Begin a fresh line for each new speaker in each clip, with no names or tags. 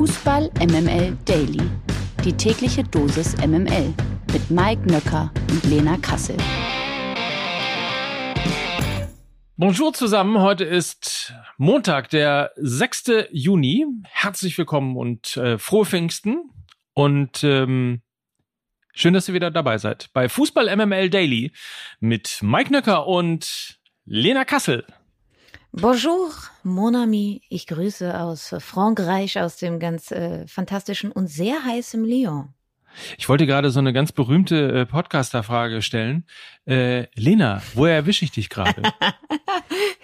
Fußball MML Daily. Die tägliche Dosis MML mit Mike Nöcker und Lena Kassel.
Bonjour zusammen, heute ist Montag, der 6. Juni. Herzlich willkommen und äh, frohe Pfingsten. Und ähm, schön, dass ihr wieder dabei seid bei Fußball MML Daily mit Mike Nöcker und Lena Kassel.
Bonjour, mon ami. Ich grüße aus Frankreich, aus dem ganz äh, fantastischen und sehr heißen Lyon.
Ich wollte gerade so eine ganz berühmte äh, Podcaster-Frage stellen. Äh, Lena, woher erwische ich dich gerade?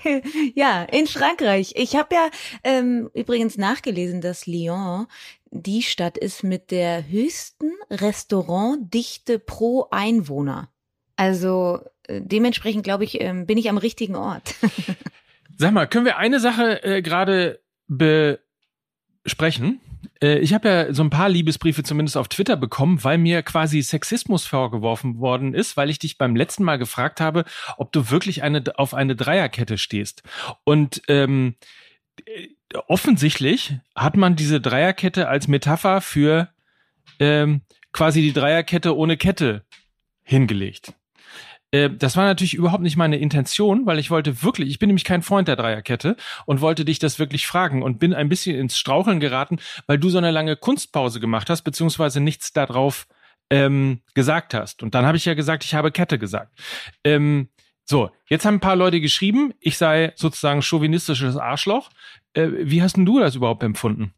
ja, in Frankreich. Ich habe ja ähm, übrigens nachgelesen, dass Lyon die Stadt ist mit der höchsten Restaurantdichte pro Einwohner. Also äh, dementsprechend glaube ich, ähm, bin ich am richtigen Ort.
Sag mal, können wir eine Sache äh, gerade besprechen? Äh, ich habe ja so ein paar Liebesbriefe zumindest auf Twitter bekommen, weil mir quasi Sexismus vorgeworfen worden ist, weil ich dich beim letzten Mal gefragt habe, ob du wirklich eine, auf eine Dreierkette stehst. Und ähm, äh, offensichtlich hat man diese Dreierkette als Metapher für ähm, quasi die Dreierkette ohne Kette hingelegt. Äh, das war natürlich überhaupt nicht meine Intention, weil ich wollte wirklich, ich bin nämlich kein Freund der Dreierkette und wollte dich das wirklich fragen und bin ein bisschen ins Straucheln geraten, weil du so eine lange Kunstpause gemacht hast, beziehungsweise nichts darauf ähm, gesagt hast. Und dann habe ich ja gesagt, ich habe Kette gesagt. Ähm, so, jetzt haben ein paar Leute geschrieben, ich sei sozusagen chauvinistisches Arschloch. Äh, wie hast denn du das überhaupt empfunden?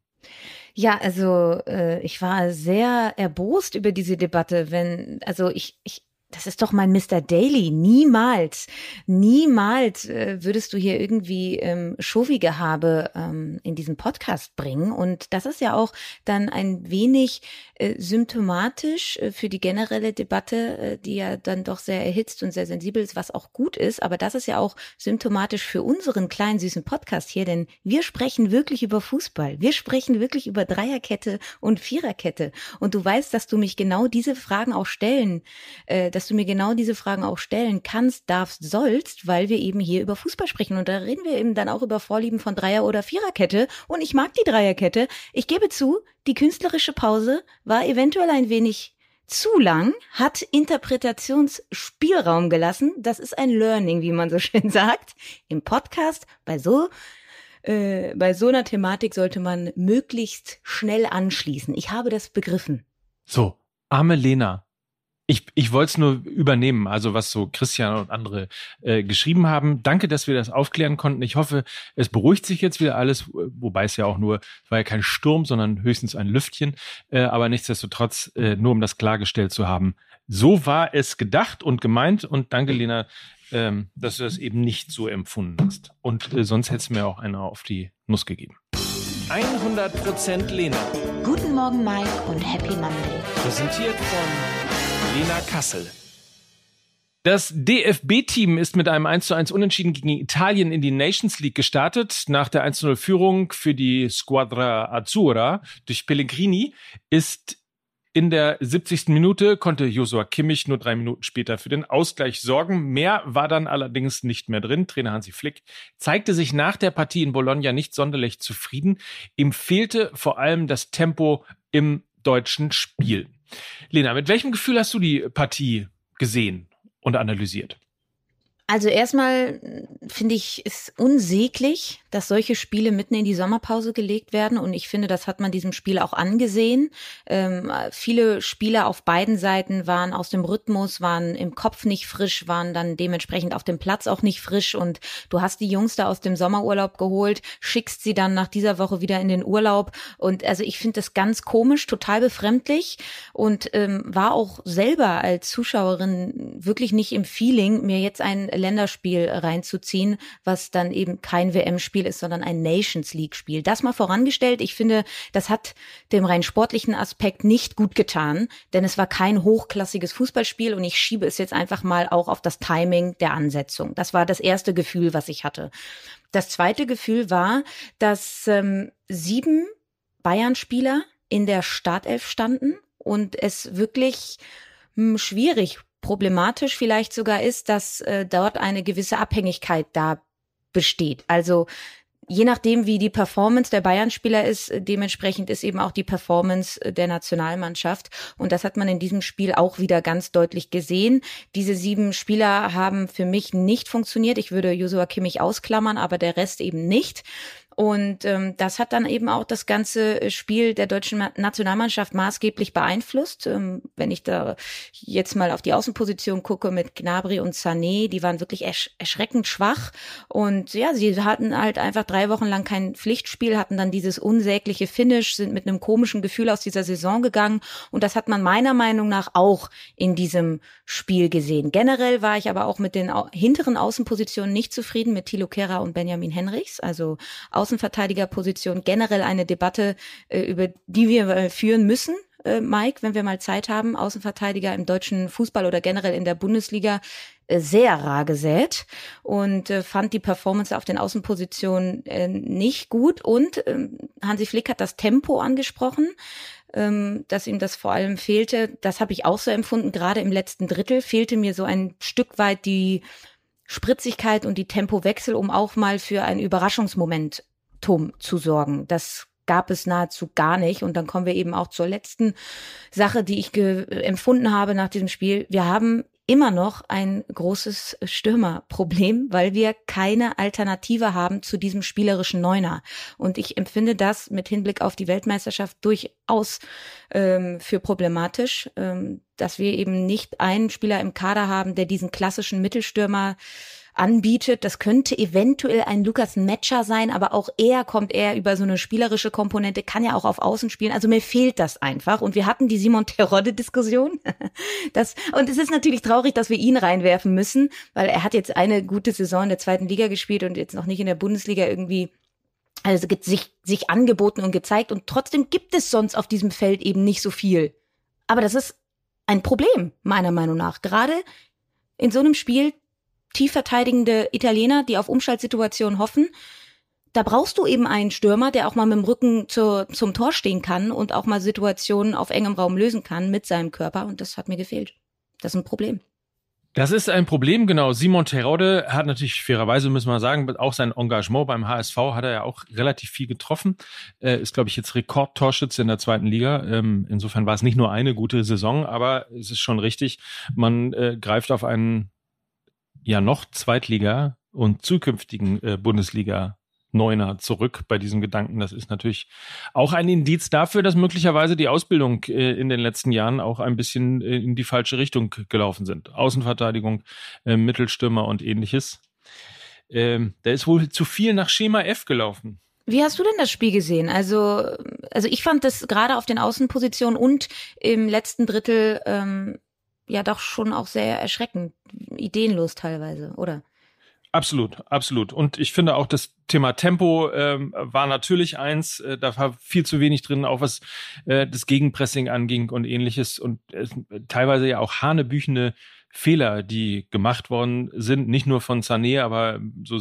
Ja, also äh, ich war sehr erbost über diese Debatte, wenn, also ich, ich, das ist doch mein Mr. Daily. Niemals, niemals äh, würdest du hier irgendwie ähm, Shovi-Gehabe ähm, in diesen Podcast bringen. Und das ist ja auch dann ein wenig äh, symptomatisch äh, für die generelle Debatte, äh, die ja dann doch sehr erhitzt und sehr sensibel ist, was auch gut ist. Aber das ist ja auch symptomatisch für unseren kleinen süßen Podcast hier, denn wir sprechen wirklich über Fußball. Wir sprechen wirklich über Dreierkette und Viererkette. Und du weißt, dass du mich genau diese Fragen auch stellen. Äh, dass du mir genau diese Fragen auch stellen kannst, darfst, sollst, weil wir eben hier über Fußball sprechen. Und da reden wir eben dann auch über Vorlieben von Dreier- oder Viererkette. Und ich mag die Dreierkette. Ich gebe zu, die künstlerische Pause war eventuell ein wenig zu lang, hat Interpretationsspielraum gelassen. Das ist ein Learning, wie man so schön sagt. Im Podcast bei so äh, bei so einer Thematik sollte man möglichst schnell anschließen. Ich habe das begriffen.
So, arme Lena. Ich, ich wollte es nur übernehmen, also was so Christian und andere äh, geschrieben haben. Danke, dass wir das aufklären konnten. Ich hoffe, es beruhigt sich jetzt wieder alles, wobei es ja auch nur, war ja kein Sturm, sondern höchstens ein Lüftchen. Äh, aber nichtsdestotrotz, äh, nur um das klargestellt zu haben, so war es gedacht und gemeint. Und danke, Lena, ähm, dass du das eben nicht so empfunden hast. Und äh, sonst hättest du mir auch einer auf die Nuss gegeben. 100% Lena.
Guten Morgen, Mike, und Happy Monday.
Präsentiert von Lena Kassel. Das DFB-Team ist mit einem 1 zu 1 Unentschieden gegen Italien in die Nations League gestartet. Nach der 1 zu 0 Führung für die Squadra Azzurra durch Pellegrini ist in der 70. Minute konnte Josua Kimmich nur drei Minuten später für den Ausgleich sorgen. Mehr war dann allerdings nicht mehr drin. Trainer Hansi Flick zeigte sich nach der Partie in Bologna nicht sonderlich zufrieden. Ihm fehlte vor allem das Tempo im deutschen Spiel. Lena, mit welchem Gefühl hast du die Partie gesehen und analysiert?
Also erstmal finde ich es unsäglich, dass solche Spiele mitten in die Sommerpause gelegt werden. Und ich finde, das hat man diesem Spiel auch angesehen. Ähm, viele Spieler auf beiden Seiten waren aus dem Rhythmus, waren im Kopf nicht frisch, waren dann dementsprechend auf dem Platz auch nicht frisch. Und du hast die Jungs da aus dem Sommerurlaub geholt, schickst sie dann nach dieser Woche wieder in den Urlaub. Und also ich finde das ganz komisch, total befremdlich und ähm, war auch selber als Zuschauerin wirklich nicht im Feeling, mir jetzt ein Länderspiel reinzuziehen, was dann eben kein WM-Spiel ist, sondern ein Nations League-Spiel. Das mal vorangestellt. Ich finde, das hat dem rein sportlichen Aspekt nicht gut getan, denn es war kein hochklassiges Fußballspiel und ich schiebe es jetzt einfach mal auch auf das Timing der Ansetzung. Das war das erste Gefühl, was ich hatte. Das zweite Gefühl war, dass ähm, sieben Bayern-Spieler in der Startelf standen und es wirklich hm, schwierig problematisch vielleicht sogar ist, dass äh, dort eine gewisse Abhängigkeit da besteht. Also je nachdem, wie die Performance der Bayern-Spieler ist, dementsprechend ist eben auch die Performance der Nationalmannschaft. Und das hat man in diesem Spiel auch wieder ganz deutlich gesehen. Diese sieben Spieler haben für mich nicht funktioniert. Ich würde Joshua Kimmich ausklammern, aber der Rest eben nicht. Und ähm, das hat dann eben auch das ganze Spiel der deutschen Nationalmannschaft maßgeblich beeinflusst. Ähm, wenn ich da jetzt mal auf die Außenposition gucke mit Gnabry und Sané, die waren wirklich ersch erschreckend schwach. Und ja, sie hatten halt einfach drei Wochen lang kein Pflichtspiel, hatten dann dieses unsägliche Finish, sind mit einem komischen Gefühl aus dieser Saison gegangen. Und das hat man meiner Meinung nach auch in diesem Spiel gesehen. Generell war ich aber auch mit den hinteren Außenpositionen nicht zufrieden mit Thilo Kehrer und Benjamin Henrichs. Also Außenverteidigerposition generell eine Debatte, äh, über die wir äh, führen müssen. Äh, Mike, wenn wir mal Zeit haben, Außenverteidiger im deutschen Fußball oder generell in der Bundesliga äh, sehr rar gesät und fand die Performance auf den Außenpositionen nicht gut. Und äh, Hansi Flick hat das Tempo angesprochen ähm, dass ihm das vor allem fehlte. Das habe ich auch so empfunden. Gerade im letzten Drittel fehlte mir so ein Stück weit die Spritzigkeit und die Tempowechsel, um auch mal für ein Überraschungsmomentum zu sorgen. Das gab es nahezu gar nicht. Und dann kommen wir eben auch zur letzten Sache, die ich empfunden habe nach diesem Spiel. Wir haben immer noch ein großes Stürmerproblem, weil wir keine Alternative haben zu diesem spielerischen Neuner. Und ich empfinde das mit Hinblick auf die Weltmeisterschaft durchaus ähm, für problematisch, ähm, dass wir eben nicht einen Spieler im Kader haben, der diesen klassischen Mittelstürmer anbietet. Das könnte eventuell ein Lukas Metscher sein, aber auch er kommt eher über so eine spielerische Komponente, kann ja auch auf Außen spielen. Also mir fehlt das einfach. Und wir hatten die Simon Terodde-Diskussion. Das, und es ist natürlich traurig, dass wir ihn reinwerfen müssen, weil er hat jetzt eine gute Saison in der zweiten Liga gespielt und jetzt noch nicht in der Bundesliga irgendwie also sich, sich angeboten und gezeigt. Und trotzdem gibt es sonst auf diesem Feld eben nicht so viel. Aber das ist ein Problem, meiner Meinung nach. Gerade in so einem Spiel tief verteidigende Italiener, die auf Umschaltsituationen hoffen. Da brauchst du eben einen Stürmer, der auch mal mit dem Rücken zur, zum Tor stehen kann und auch mal Situationen auf engem Raum lösen kann mit seinem Körper. Und das hat mir gefehlt. Das ist ein Problem.
Das ist ein Problem, genau. Simon Terode hat natürlich fairerweise, müssen wir sagen, auch sein Engagement beim HSV hat er ja auch relativ viel getroffen. Ist, glaube ich, jetzt Rekordtorschütze in der zweiten Liga. Ähm, insofern war es nicht nur eine gute Saison, aber es ist schon richtig, man äh, greift auf einen ja noch Zweitliga und zukünftigen äh, Bundesliga Neuner zurück bei diesem Gedanken. Das ist natürlich auch ein Indiz dafür, dass möglicherweise die Ausbildung äh, in den letzten Jahren auch ein bisschen äh, in die falsche Richtung gelaufen sind. Außenverteidigung, äh, Mittelstürmer und ähnliches. Ähm, da ist wohl zu viel nach Schema F gelaufen.
Wie hast du denn das Spiel gesehen? Also, also ich fand das gerade auf den Außenpositionen und im letzten Drittel ähm, ja doch schon auch sehr erschreckend, ideenlos teilweise, oder?
Absolut, absolut. Und ich finde auch das Thema Tempo ähm, war natürlich eins, äh, da war viel zu wenig drin, auch was äh, das Gegenpressing anging und ähnliches und äh, teilweise ja auch hanebüchene Fehler, die gemacht worden sind, nicht nur von Sané, aber so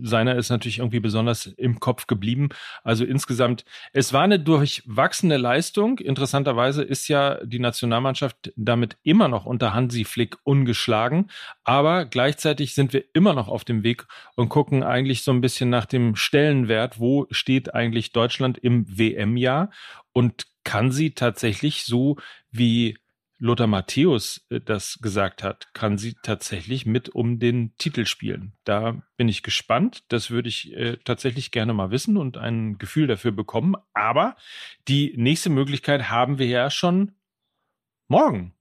seiner ist natürlich irgendwie besonders im Kopf geblieben. Also insgesamt, es war eine durchwachsene Leistung. Interessanterweise ist ja die Nationalmannschaft damit immer noch unter Hansi Flick ungeschlagen, aber gleichzeitig sind wir immer noch auf dem Weg und gucken eigentlich so ein bisschen nach dem Stellenwert, wo steht eigentlich Deutschland im WM-Jahr und kann sie tatsächlich so wie Lothar Matthäus äh, das gesagt hat, kann sie tatsächlich mit um den Titel spielen. Da bin ich gespannt. Das würde ich äh, tatsächlich gerne mal wissen und ein Gefühl dafür bekommen. Aber die nächste Möglichkeit haben wir ja schon morgen.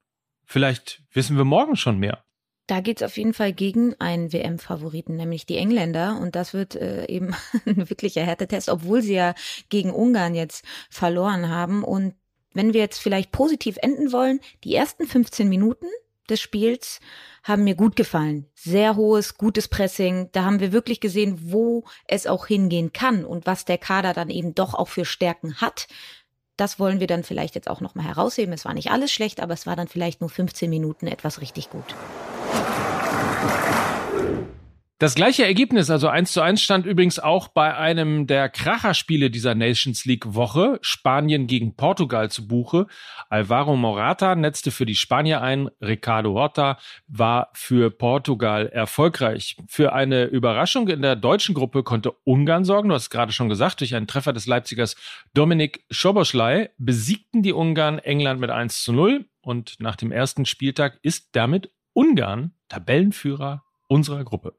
Vielleicht wissen wir morgen schon mehr.
Da geht's auf jeden Fall gegen einen WM-Favoriten, nämlich die Engländer. Und das wird äh, eben ein wirklicher Härtetest, obwohl sie ja gegen Ungarn jetzt verloren haben. Und wenn wir jetzt vielleicht positiv enden wollen, die ersten 15 Minuten des Spiels haben mir gut gefallen. Sehr hohes, gutes Pressing. Da haben wir wirklich gesehen, wo es auch hingehen kann und was der Kader dann eben doch auch für Stärken hat. Das wollen wir dann vielleicht jetzt auch nochmal herausheben. Es war nicht alles schlecht, aber es war dann vielleicht nur 15 Minuten etwas richtig gut.
Das gleiche Ergebnis, also 1 zu 1, stand übrigens auch bei einem der Kracherspiele dieser Nations League Woche. Spanien gegen Portugal zu Buche. Alvaro Morata netzte für die Spanier ein. Ricardo Horta war für Portugal erfolgreich. Für eine Überraschung in der deutschen Gruppe konnte Ungarn sorgen. Du hast es gerade schon gesagt, durch einen Treffer des Leipzigers Dominik Schoboschlei besiegten die Ungarn England mit 1 zu 0. Und nach dem ersten Spieltag ist damit Ungarn Tabellenführer unserer Gruppe.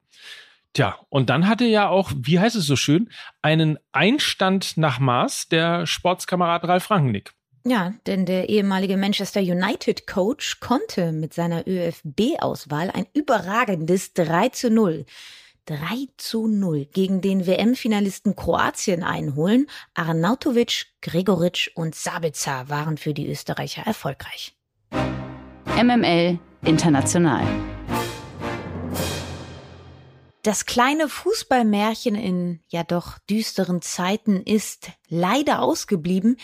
Tja, und dann hatte ja auch, wie heißt es so schön, einen Einstand nach Maß der Sportskamerad Ralf Frankennick.
Ja, denn der ehemalige Manchester United Coach konnte mit seiner ÖFB-Auswahl ein überragendes 3 zu 0 3 zu 0 gegen den WM-Finalisten Kroatien einholen. Arnautovic, Gregoritsch und Sabitzer waren für die Österreicher erfolgreich.
MML International.
Das kleine Fußballmärchen in ja doch düsteren Zeiten ist leider ausgeblieben.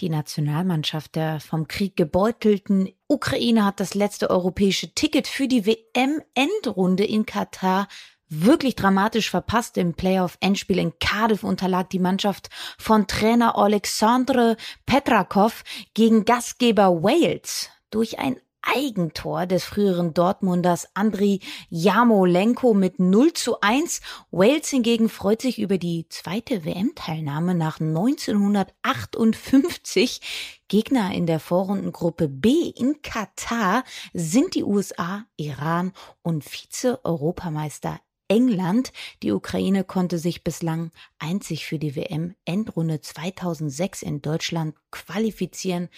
Die Nationalmannschaft der vom Krieg gebeutelten Ukraine hat das letzte europäische Ticket für die WM-Endrunde in Katar wirklich dramatisch verpasst. Im Playoff-Endspiel in Cardiff unterlag die Mannschaft von Trainer Alexandre Petrakov gegen Gastgeber Wales durch ein Eigentor des früheren Dortmunders Andriy Jamolenko mit 0 zu 1. Wales hingegen freut sich über die zweite WM-Teilnahme nach 1958. Gegner in der Vorrundengruppe B in Katar sind die USA, Iran und Vize-Europameister England. Die Ukraine konnte sich bislang einzig für die WM-Endrunde 2006 in Deutschland qualifizieren.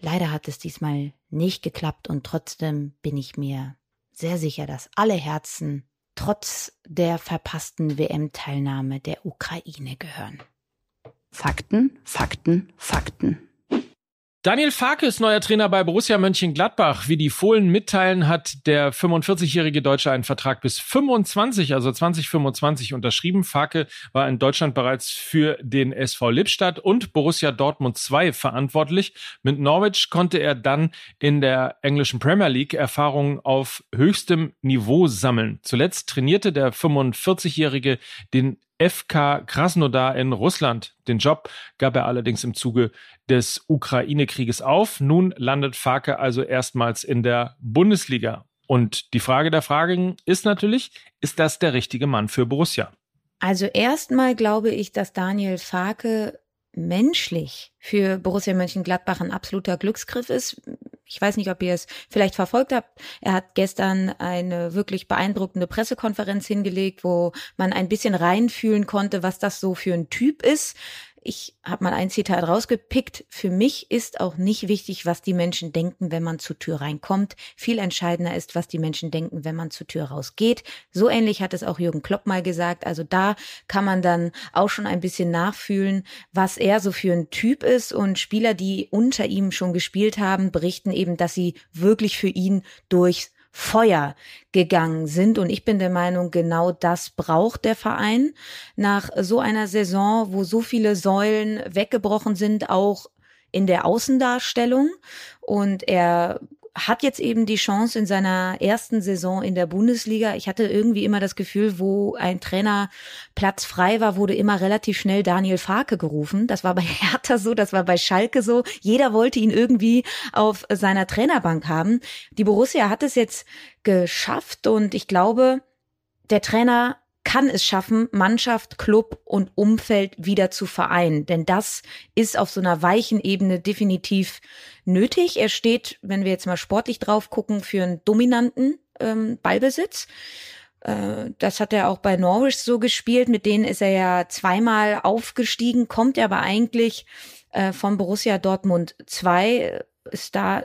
Leider hat es diesmal nicht geklappt und trotzdem bin ich mir sehr sicher, dass alle Herzen trotz der verpassten WM-Teilnahme der Ukraine gehören.
Fakten, Fakten, Fakten.
Daniel Farke ist neuer Trainer bei Borussia Mönchengladbach. Wie die Fohlen mitteilen, hat der 45-jährige Deutsche einen Vertrag bis 25, also 2025 unterschrieben. Farke war in Deutschland bereits für den SV Lippstadt und Borussia Dortmund 2 verantwortlich. Mit Norwich konnte er dann in der englischen Premier League Erfahrungen auf höchstem Niveau sammeln. Zuletzt trainierte der 45-jährige den FK Krasnodar in Russland. Den Job gab er allerdings im Zuge des Ukraine-Krieges auf. Nun landet Farke also erstmals in der Bundesliga. Und die Frage der Fragen ist natürlich, ist das der richtige Mann für Borussia?
Also erstmal glaube ich, dass Daniel Farke menschlich für Borussia Mönchengladbach ein absoluter Glücksgriff ist. Ich weiß nicht, ob ihr es vielleicht verfolgt habt. Er hat gestern eine wirklich beeindruckende Pressekonferenz hingelegt, wo man ein bisschen reinfühlen konnte, was das so für ein Typ ist. Ich habe mal ein Zitat rausgepickt. Für mich ist auch nicht wichtig, was die Menschen denken, wenn man zur Tür reinkommt. Viel entscheidender ist, was die Menschen denken, wenn man zur Tür rausgeht. So ähnlich hat es auch Jürgen Klopp mal gesagt. Also da kann man dann auch schon ein bisschen nachfühlen, was er so für ein Typ ist. Und Spieler, die unter ihm schon gespielt haben, berichten eben, dass sie wirklich für ihn durchs Feuer gegangen sind. Und ich bin der Meinung, genau das braucht der Verein nach so einer Saison, wo so viele Säulen weggebrochen sind, auch in der Außendarstellung. Und er hat jetzt eben die Chance in seiner ersten Saison in der Bundesliga. Ich hatte irgendwie immer das Gefühl, wo ein Trainerplatz frei war, wurde immer relativ schnell Daniel Farke gerufen. Das war bei Hertha so, das war bei Schalke so. Jeder wollte ihn irgendwie auf seiner Trainerbank haben. Die Borussia hat es jetzt geschafft und ich glaube, der Trainer kann es schaffen, Mannschaft, Club und Umfeld wieder zu vereinen. Denn das ist auf so einer weichen Ebene definitiv nötig. Er steht, wenn wir jetzt mal sportlich drauf gucken, für einen dominanten ähm, Ballbesitz. Äh, das hat er auch bei Norwich so gespielt. Mit denen ist er ja zweimal aufgestiegen, kommt aber eigentlich äh, von Borussia Dortmund 2, ist da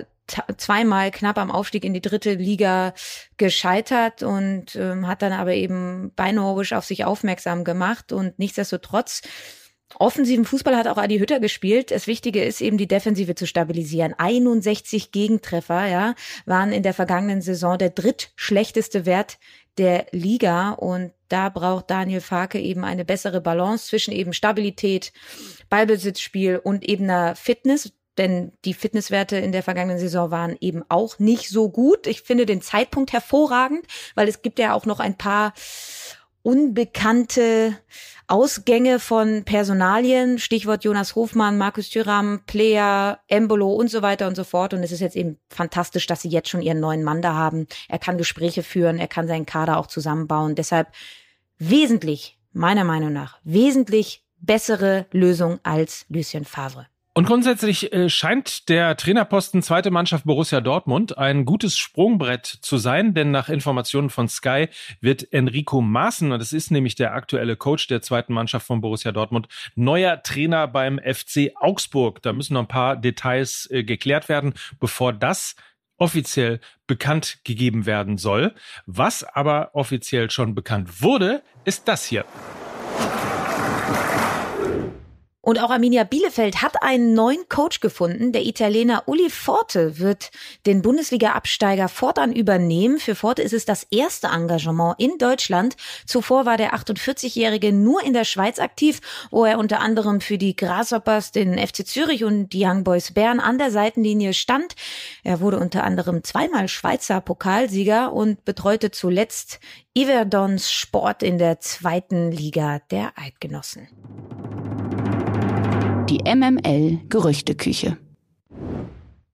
zweimal knapp am Aufstieg in die dritte Liga gescheitert und ähm, hat dann aber eben bei Norwich auf sich aufmerksam gemacht und nichtsdestotrotz Offensiven Fußball hat auch Adi Hütter gespielt. Das Wichtige ist eben die Defensive zu stabilisieren. 61 Gegentreffer, ja, waren in der vergangenen Saison der drittschlechteste Wert der Liga und da braucht Daniel Farke eben eine bessere Balance zwischen eben Stabilität, Ballbesitzspiel und eben einer Fitness denn die Fitnesswerte in der vergangenen Saison waren eben auch nicht so gut. Ich finde den Zeitpunkt hervorragend, weil es gibt ja auch noch ein paar unbekannte Ausgänge von Personalien, Stichwort Jonas Hofmann, Markus Thüram, Plea, Embolo und so weiter und so fort. Und es ist jetzt eben fantastisch, dass sie jetzt schon ihren neuen Mann da haben. Er kann Gespräche führen, er kann seinen Kader auch zusammenbauen. Deshalb wesentlich, meiner Meinung nach, wesentlich bessere Lösung als Lucien Favre.
Und grundsätzlich äh, scheint der Trainerposten zweite Mannschaft Borussia Dortmund ein gutes Sprungbrett zu sein, denn nach Informationen von Sky wird Enrico Maaßen, und das ist nämlich der aktuelle Coach der zweiten Mannschaft von Borussia Dortmund, neuer Trainer beim FC Augsburg. Da müssen noch ein paar Details äh, geklärt werden, bevor das offiziell bekannt gegeben werden soll. Was aber offiziell schon bekannt wurde, ist das hier.
Und auch Arminia Bielefeld hat einen neuen Coach gefunden. Der Italiener Uli Forte wird den Bundesliga-Absteiger fortan übernehmen. Für Forte ist es das erste Engagement in Deutschland. Zuvor war der 48-Jährige nur in der Schweiz aktiv, wo er unter anderem für die Grasshoppers, den FC Zürich und die Young Boys Bern an der Seitenlinie stand. Er wurde unter anderem zweimal Schweizer Pokalsieger und betreute zuletzt Iverdons Sport in der zweiten Liga der Eidgenossen
die MML Gerüchteküche.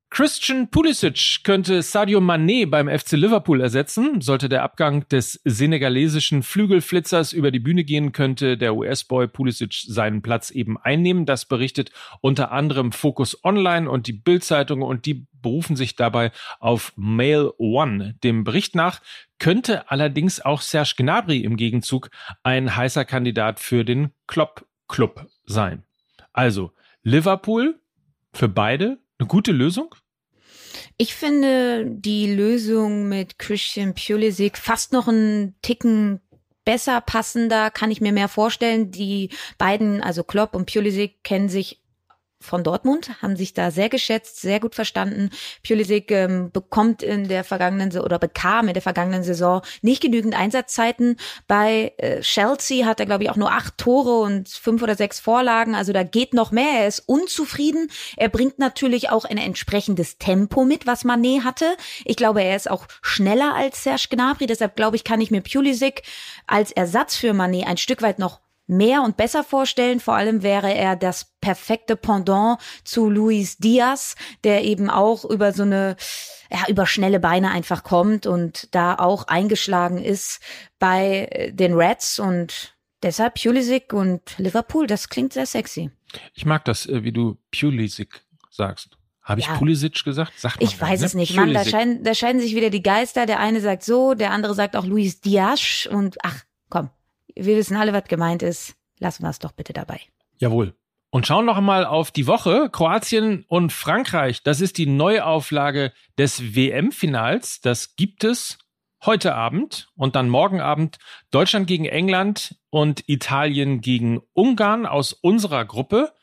Christian Pulisic könnte Sadio Mané beim FC Liverpool ersetzen. Sollte der Abgang des senegalesischen Flügelflitzers über die Bühne gehen, könnte der US-Boy Pulisic seinen Platz eben einnehmen. Das berichtet unter anderem Focus Online und die Bild-Zeitung und die berufen sich dabei auf Mail One. Dem Bericht nach könnte allerdings auch Serge Gnabry im Gegenzug ein heißer Kandidat für den Klopp Club sein. Also, Liverpool für beide eine gute Lösung?
Ich finde die Lösung mit Christian Pulisic fast noch einen Ticken besser passender, kann ich mir mehr vorstellen. Die beiden, also Klopp und Pulisic, kennen sich von Dortmund, haben sich da sehr geschätzt, sehr gut verstanden. Pulisic ähm, bekommt in der vergangenen oder bekam in der vergangenen Saison nicht genügend Einsatzzeiten. Bei äh, Chelsea hat er glaube ich auch nur acht Tore und fünf oder sechs Vorlagen. Also da geht noch mehr. Er ist unzufrieden. Er bringt natürlich auch ein entsprechendes Tempo mit, was Manet hatte. Ich glaube, er ist auch schneller als Serge Gnabry. Deshalb glaube ich, kann ich mir Pulisic als Ersatz für Manet ein Stück weit noch mehr und besser vorstellen. Vor allem wäre er das perfekte Pendant zu Luis Diaz, der eben auch über so eine, ja, über schnelle Beine einfach kommt und da auch eingeschlagen ist bei äh, den Reds und deshalb Pulisic und Liverpool. Das klingt sehr sexy.
Ich mag das, äh, wie du Pulisic sagst. Habe ich ja. Pulisic gesagt?
Sagt man ich weiß ne? es nicht. Mann, da scheiden, da scheiden sich wieder die Geister. Der eine sagt so, der andere sagt auch Luis Diaz und ach, komm, wir wissen alle, was gemeint ist. Lassen wir es doch bitte dabei.
Jawohl. Und schauen noch einmal auf die Woche. Kroatien und Frankreich. Das ist die Neuauflage des WM-Finals. Das gibt es heute Abend und dann morgen Abend Deutschland gegen England und Italien gegen Ungarn aus unserer Gruppe.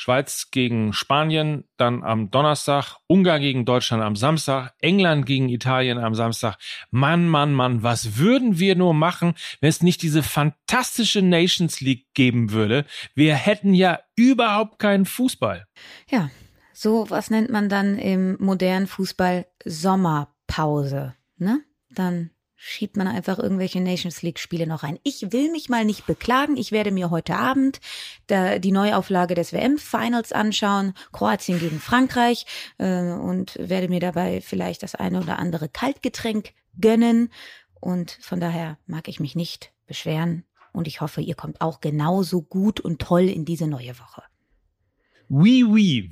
Schweiz gegen Spanien, dann am Donnerstag, Ungarn gegen Deutschland am Samstag, England gegen Italien am Samstag. Mann, Mann, Mann, was würden wir nur machen, wenn es nicht diese fantastische Nations League geben würde? Wir hätten ja überhaupt keinen Fußball.
Ja, so was nennt man dann im modernen Fußball Sommerpause, ne? Dann schiebt man einfach irgendwelche Nations League Spiele noch rein. Ich will mich mal nicht beklagen. Ich werde mir heute Abend da die Neuauflage des WM Finals anschauen, Kroatien gegen Frankreich äh, und werde mir dabei vielleicht das eine oder andere Kaltgetränk gönnen und von daher mag ich mich nicht beschweren und ich hoffe, ihr kommt auch genauso gut und toll in diese neue Woche.
Oui, oui.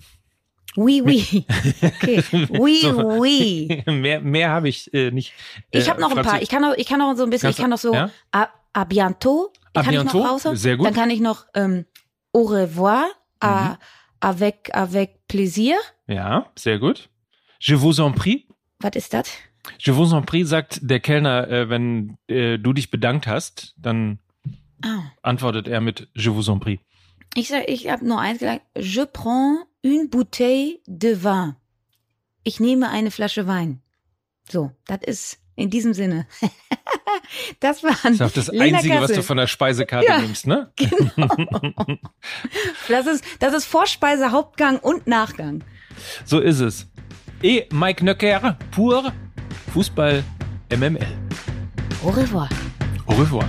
Oui, oui. Okay. Oui, so, oui.
Mehr, mehr habe ich äh, nicht.
Äh, ich habe noch ein paar. Ich kann noch, ich kann noch so ein bisschen, ich kann noch so ja? a, a bientôt. A kann bientôt? ich noch raus.
Sehr gut.
Dann kann ich noch ähm, au revoir, mhm. avec, avec plaisir.
Ja, sehr gut. Je vous en prie.
Was ist das?
Je vous en prie sagt der Kellner, äh, wenn äh, du dich bedankt hast, dann ah. antwortet er mit Je vous en prie.
Ich sag, ich habe nur eins gesagt. Je prends une bouteille de vin. Ich nehme eine Flasche Wein. So, das ist in diesem Sinne. das war
Das ist auch das Einzige, was du von der Speisekarte ja, nimmst, ne? Genau.
das ist, das ist Vorspeise, Hauptgang und Nachgang.
So ist es. Et Mike Nöcker pour Fußball MML.
Au revoir.
Au revoir.